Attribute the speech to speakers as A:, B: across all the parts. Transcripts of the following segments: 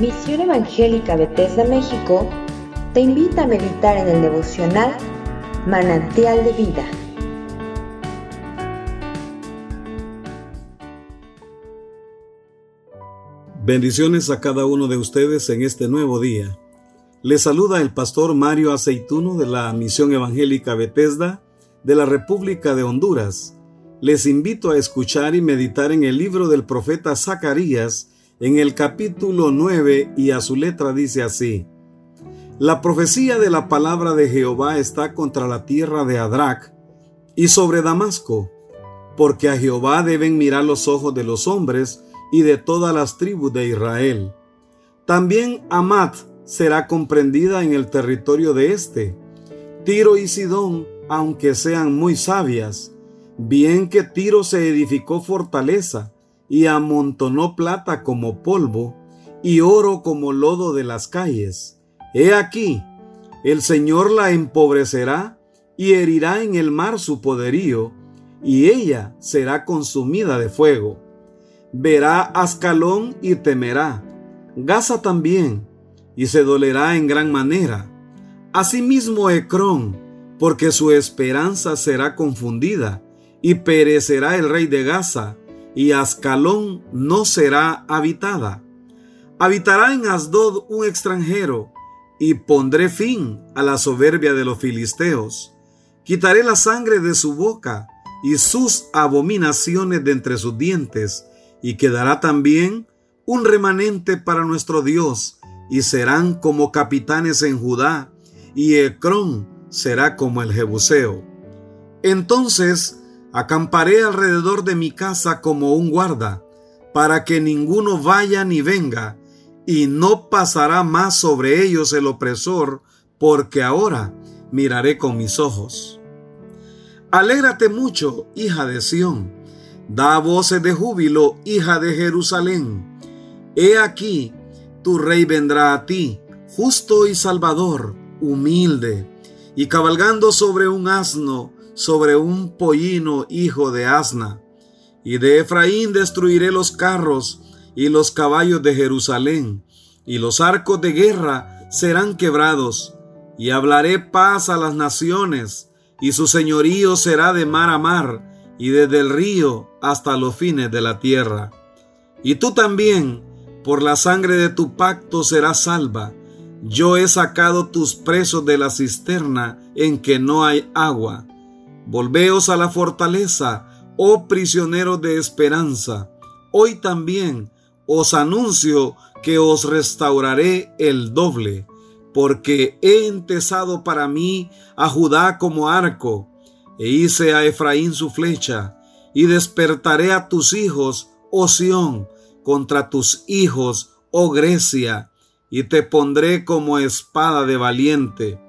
A: Misión Evangélica Bethesda México te invita a meditar en el devocional Manantial de Vida.
B: Bendiciones a cada uno de ustedes en este nuevo día. Les saluda el pastor Mario Aceituno de la Misión Evangélica Bethesda de la República de Honduras. Les invito a escuchar y meditar en el libro del profeta Zacarías en el capítulo 9 y a su letra dice así. La profecía de la palabra de Jehová está contra la tierra de Adrac y sobre Damasco, porque a Jehová deben mirar los ojos de los hombres y de todas las tribus de Israel. También Amat será comprendida en el territorio de este. Tiro y Sidón, aunque sean muy sabias, bien que Tiro se edificó fortaleza, y amontonó plata como polvo y oro como lodo de las calles. He aquí, el Señor la empobrecerá y herirá en el mar su poderío, y ella será consumida de fuego. Verá Ascalón y temerá, Gaza también, y se dolerá en gran manera. Asimismo Ecrón, porque su esperanza será confundida, y perecerá el rey de Gaza, y Ascalón no será habitada. Habitará en Asdod un extranjero, y pondré fin a la soberbia de los filisteos. Quitaré la sangre de su boca y sus abominaciones de entre sus dientes, y quedará también un remanente para nuestro Dios, y serán como capitanes en Judá, y Ecrón será como el Jebuseo. Entonces Acamparé alrededor de mi casa como un guarda, para que ninguno vaya ni venga, y no pasará más sobre ellos el opresor, porque ahora miraré con mis ojos. Alégrate mucho, hija de Sión, da voces de júbilo, hija de Jerusalén. He aquí, tu rey vendrá a ti, justo y salvador, humilde, y cabalgando sobre un asno, sobre un pollino hijo de asna. Y de Efraín destruiré los carros y los caballos de Jerusalén, y los arcos de guerra serán quebrados, y hablaré paz a las naciones, y su señorío será de mar a mar, y desde el río hasta los fines de la tierra. Y tú también, por la sangre de tu pacto serás salva. Yo he sacado tus presos de la cisterna en que no hay agua Volveos a la fortaleza, oh prisioneros de esperanza. Hoy también os anuncio que os restauraré el doble, porque he entesado para mí a Judá como arco, e hice a Efraín su flecha, y despertaré a tus hijos, oh Sión, contra tus hijos, oh Grecia, y te pondré como espada de valiente.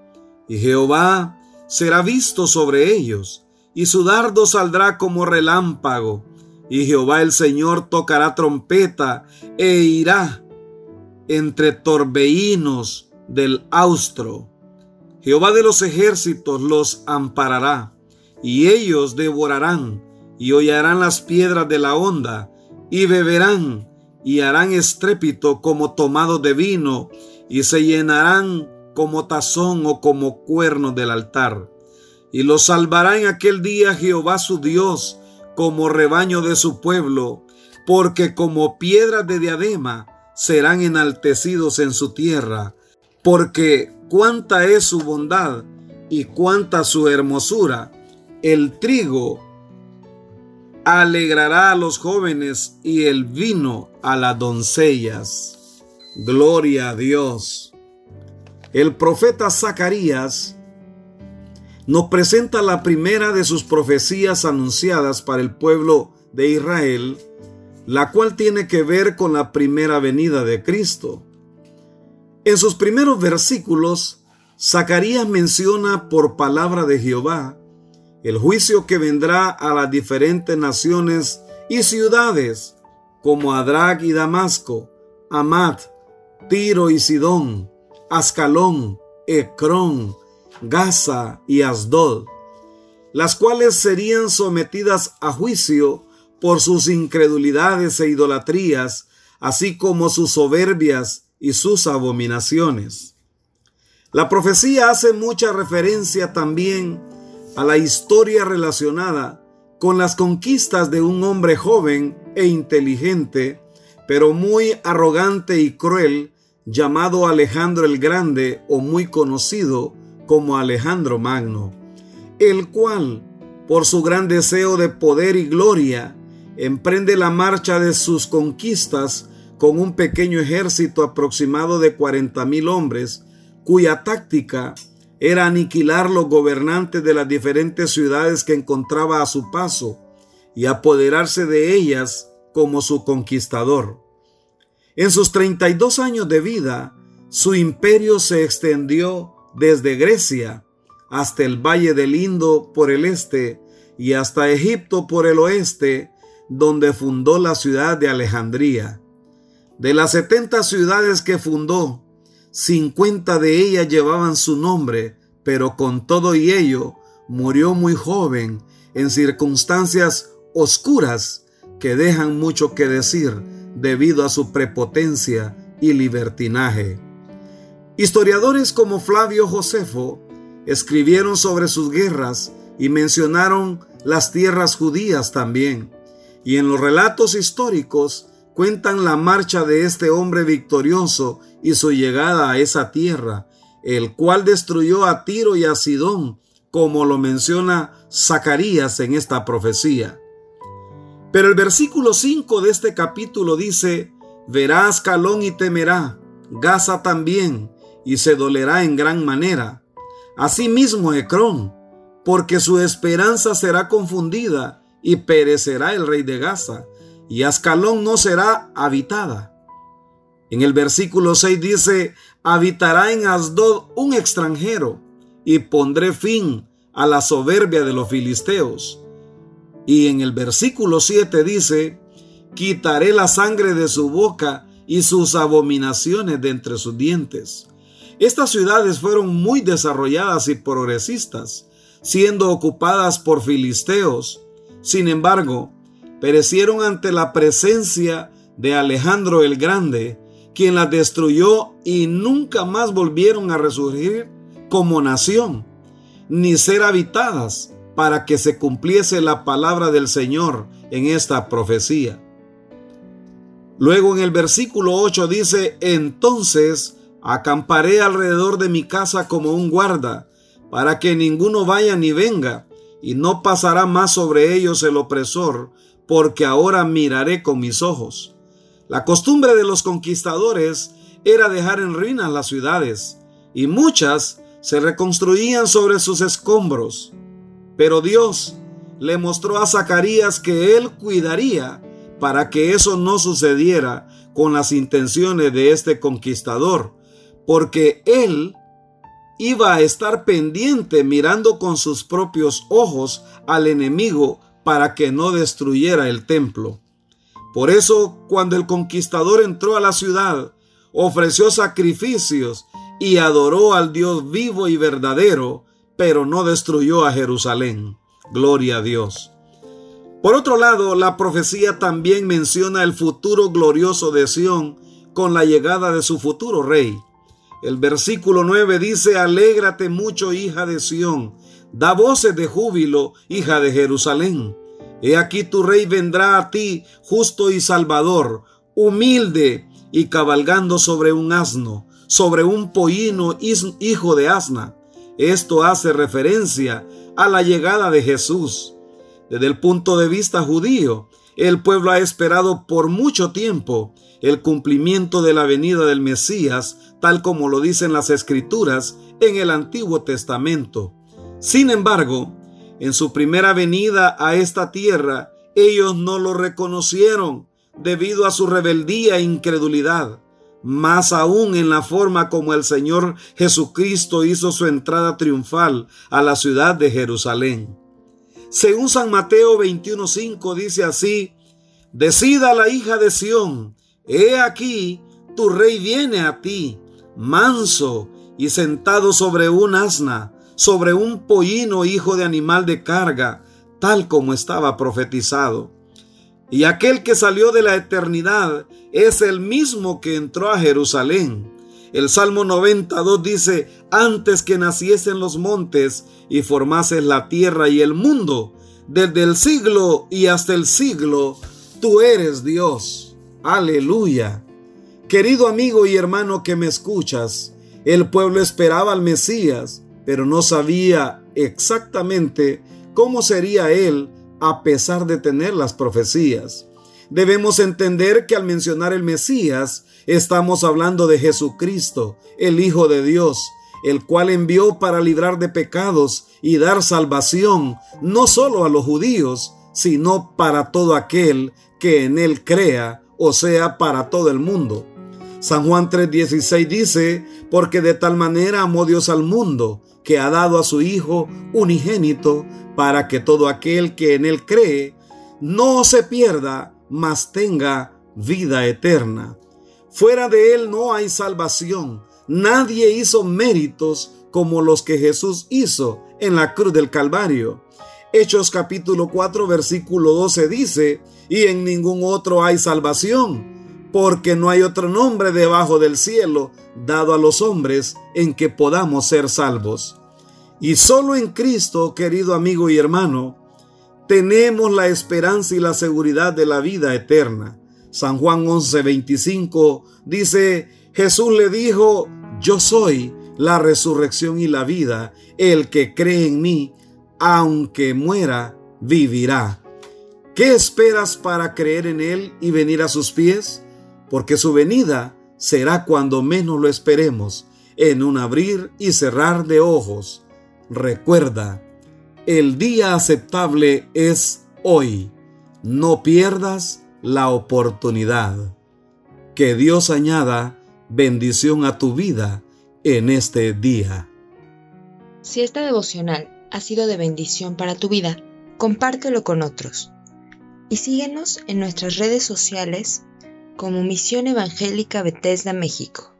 B: Y Jehová será visto sobre ellos, y su dardo saldrá como relámpago, y Jehová el Señor tocará trompeta e irá entre torbellinos del austro. Jehová de los ejércitos los amparará, y ellos devorarán, y hollarán las piedras de la onda, y beberán, y harán estrépito como tomado de vino, y se llenarán como tazón o como cuerno del altar. Y los salvará en aquel día Jehová su Dios como rebaño de su pueblo, porque como piedras de diadema serán enaltecidos en su tierra, porque cuánta es su bondad y cuánta su hermosura, el trigo alegrará a los jóvenes y el vino a las doncellas. Gloria a Dios. El profeta Zacarías nos presenta la primera de sus profecías anunciadas para el pueblo de Israel, la cual tiene que ver con la primera venida de Cristo. En sus primeros versículos, Zacarías menciona por palabra de Jehová el juicio que vendrá a las diferentes naciones y ciudades, como Adrag y Damasco, Amat, Tiro y Sidón, Ascalón, Ecrón, Gaza y Asdod, las cuales serían sometidas a juicio por sus incredulidades e idolatrías, así como sus soberbias y sus abominaciones. La profecía hace mucha referencia también a la historia relacionada con las conquistas de un hombre joven e inteligente, pero muy arrogante y cruel, llamado Alejandro el Grande o muy conocido como Alejandro Magno, el cual, por su gran deseo de poder y gloria, emprende la marcha de sus conquistas con un pequeño ejército aproximado de 40 mil hombres, cuya táctica era aniquilar los gobernantes de las diferentes ciudades que encontraba a su paso y apoderarse de ellas como su conquistador. En sus 32 años de vida, su imperio se extendió desde Grecia hasta el Valle del Indo por el este y hasta Egipto por el oeste, donde fundó la ciudad de Alejandría. De las 70 ciudades que fundó, 50 de ellas llevaban su nombre, pero con todo y ello murió muy joven en circunstancias oscuras que dejan mucho que decir debido a su prepotencia y libertinaje. Historiadores como Flavio Josefo escribieron sobre sus guerras y mencionaron las tierras judías también. Y en los relatos históricos cuentan la marcha de este hombre victorioso y su llegada a esa tierra, el cual destruyó a Tiro y a Sidón, como lo menciona Zacarías en esta profecía. Pero el versículo 5 de este capítulo dice, verás Calón y temerá, Gaza también, y se dolerá en gran manera. Asimismo Ecrón, porque su esperanza será confundida, y perecerá el rey de Gaza, y Ascalón no será habitada. En el versículo 6 dice, habitará en Asdod un extranjero, y pondré fin a la soberbia de los filisteos. Y en el versículo 7 dice, quitaré la sangre de su boca y sus abominaciones de entre sus dientes. Estas ciudades fueron muy desarrolladas y progresistas, siendo ocupadas por filisteos. Sin embargo, perecieron ante la presencia de Alejandro el Grande, quien las destruyó y nunca más volvieron a resurgir como nación, ni ser habitadas para que se cumpliese la palabra del Señor en esta profecía. Luego en el versículo 8 dice, entonces acamparé alrededor de mi casa como un guarda, para que ninguno vaya ni venga, y no pasará más sobre ellos el opresor, porque ahora miraré con mis ojos. La costumbre de los conquistadores era dejar en ruinas las ciudades, y muchas se reconstruían sobre sus escombros. Pero Dios le mostró a Zacarías que él cuidaría para que eso no sucediera con las intenciones de este conquistador, porque él iba a estar pendiente mirando con sus propios ojos al enemigo para que no destruyera el templo. Por eso, cuando el conquistador entró a la ciudad, ofreció sacrificios y adoró al Dios vivo y verdadero, pero no destruyó a Jerusalén. Gloria a Dios. Por otro lado, la profecía también menciona el futuro glorioso de Sión con la llegada de su futuro rey. El versículo 9 dice, Alégrate mucho, hija de Sión, da voces de júbilo, hija de Jerusalén He aquí tu rey vendrá a ti, justo y salvador, humilde y cabalgando sobre un asno, sobre un pollino hijo de asna. Esto hace referencia a la llegada de Jesús. Desde el punto de vista judío, el pueblo ha esperado por mucho tiempo el cumplimiento de la venida del Mesías, tal como lo dicen las escrituras en el Antiguo Testamento. Sin embargo, en su primera venida a esta tierra, ellos no lo reconocieron debido a su rebeldía e incredulidad. Más aún en la forma como el Señor Jesucristo hizo su entrada triunfal a la ciudad de Jerusalén. Según San Mateo 21:5 dice así, Decida la hija de Sión, he aquí, tu rey viene a ti, manso y sentado sobre un asna, sobre un pollino hijo de animal de carga, tal como estaba profetizado. Y aquel que salió de la eternidad es el mismo que entró a Jerusalén. El Salmo 92 dice, antes que naciesen los montes y formases la tierra y el mundo, desde el siglo y hasta el siglo, tú eres Dios. Aleluya. Querido amigo y hermano que me escuchas, el pueblo esperaba al Mesías, pero no sabía exactamente cómo sería él a pesar de tener las profecías. Debemos entender que al mencionar el Mesías, estamos hablando de Jesucristo, el Hijo de Dios, el cual envió para librar de pecados y dar salvación no solo a los judíos, sino para todo aquel que en él crea, o sea, para todo el mundo. San Juan 3:16 dice, porque de tal manera amó Dios al mundo, que ha dado a su Hijo unigénito, para que todo aquel que en él cree no se pierda, mas tenga vida eterna. Fuera de él no hay salvación. Nadie hizo méritos como los que Jesús hizo en la cruz del Calvario. Hechos capítulo 4 versículo 12 dice, y en ningún otro hay salvación, porque no hay otro nombre debajo del cielo dado a los hombres en que podamos ser salvos. Y solo en Cristo, querido amigo y hermano, tenemos la esperanza y la seguridad de la vida eterna. San Juan 11:25 dice, Jesús le dijo, yo soy la resurrección y la vida, el que cree en mí, aunque muera, vivirá. ¿Qué esperas para creer en Él y venir a sus pies? Porque su venida será cuando menos lo esperemos, en un abrir y cerrar de ojos. Recuerda, el día aceptable es hoy. No pierdas la oportunidad. Que Dios añada bendición a tu vida en este día.
A: Si esta devocional ha sido de bendición para tu vida, compártelo con otros. Y síguenos en nuestras redes sociales como Misión Evangélica Bethesda México.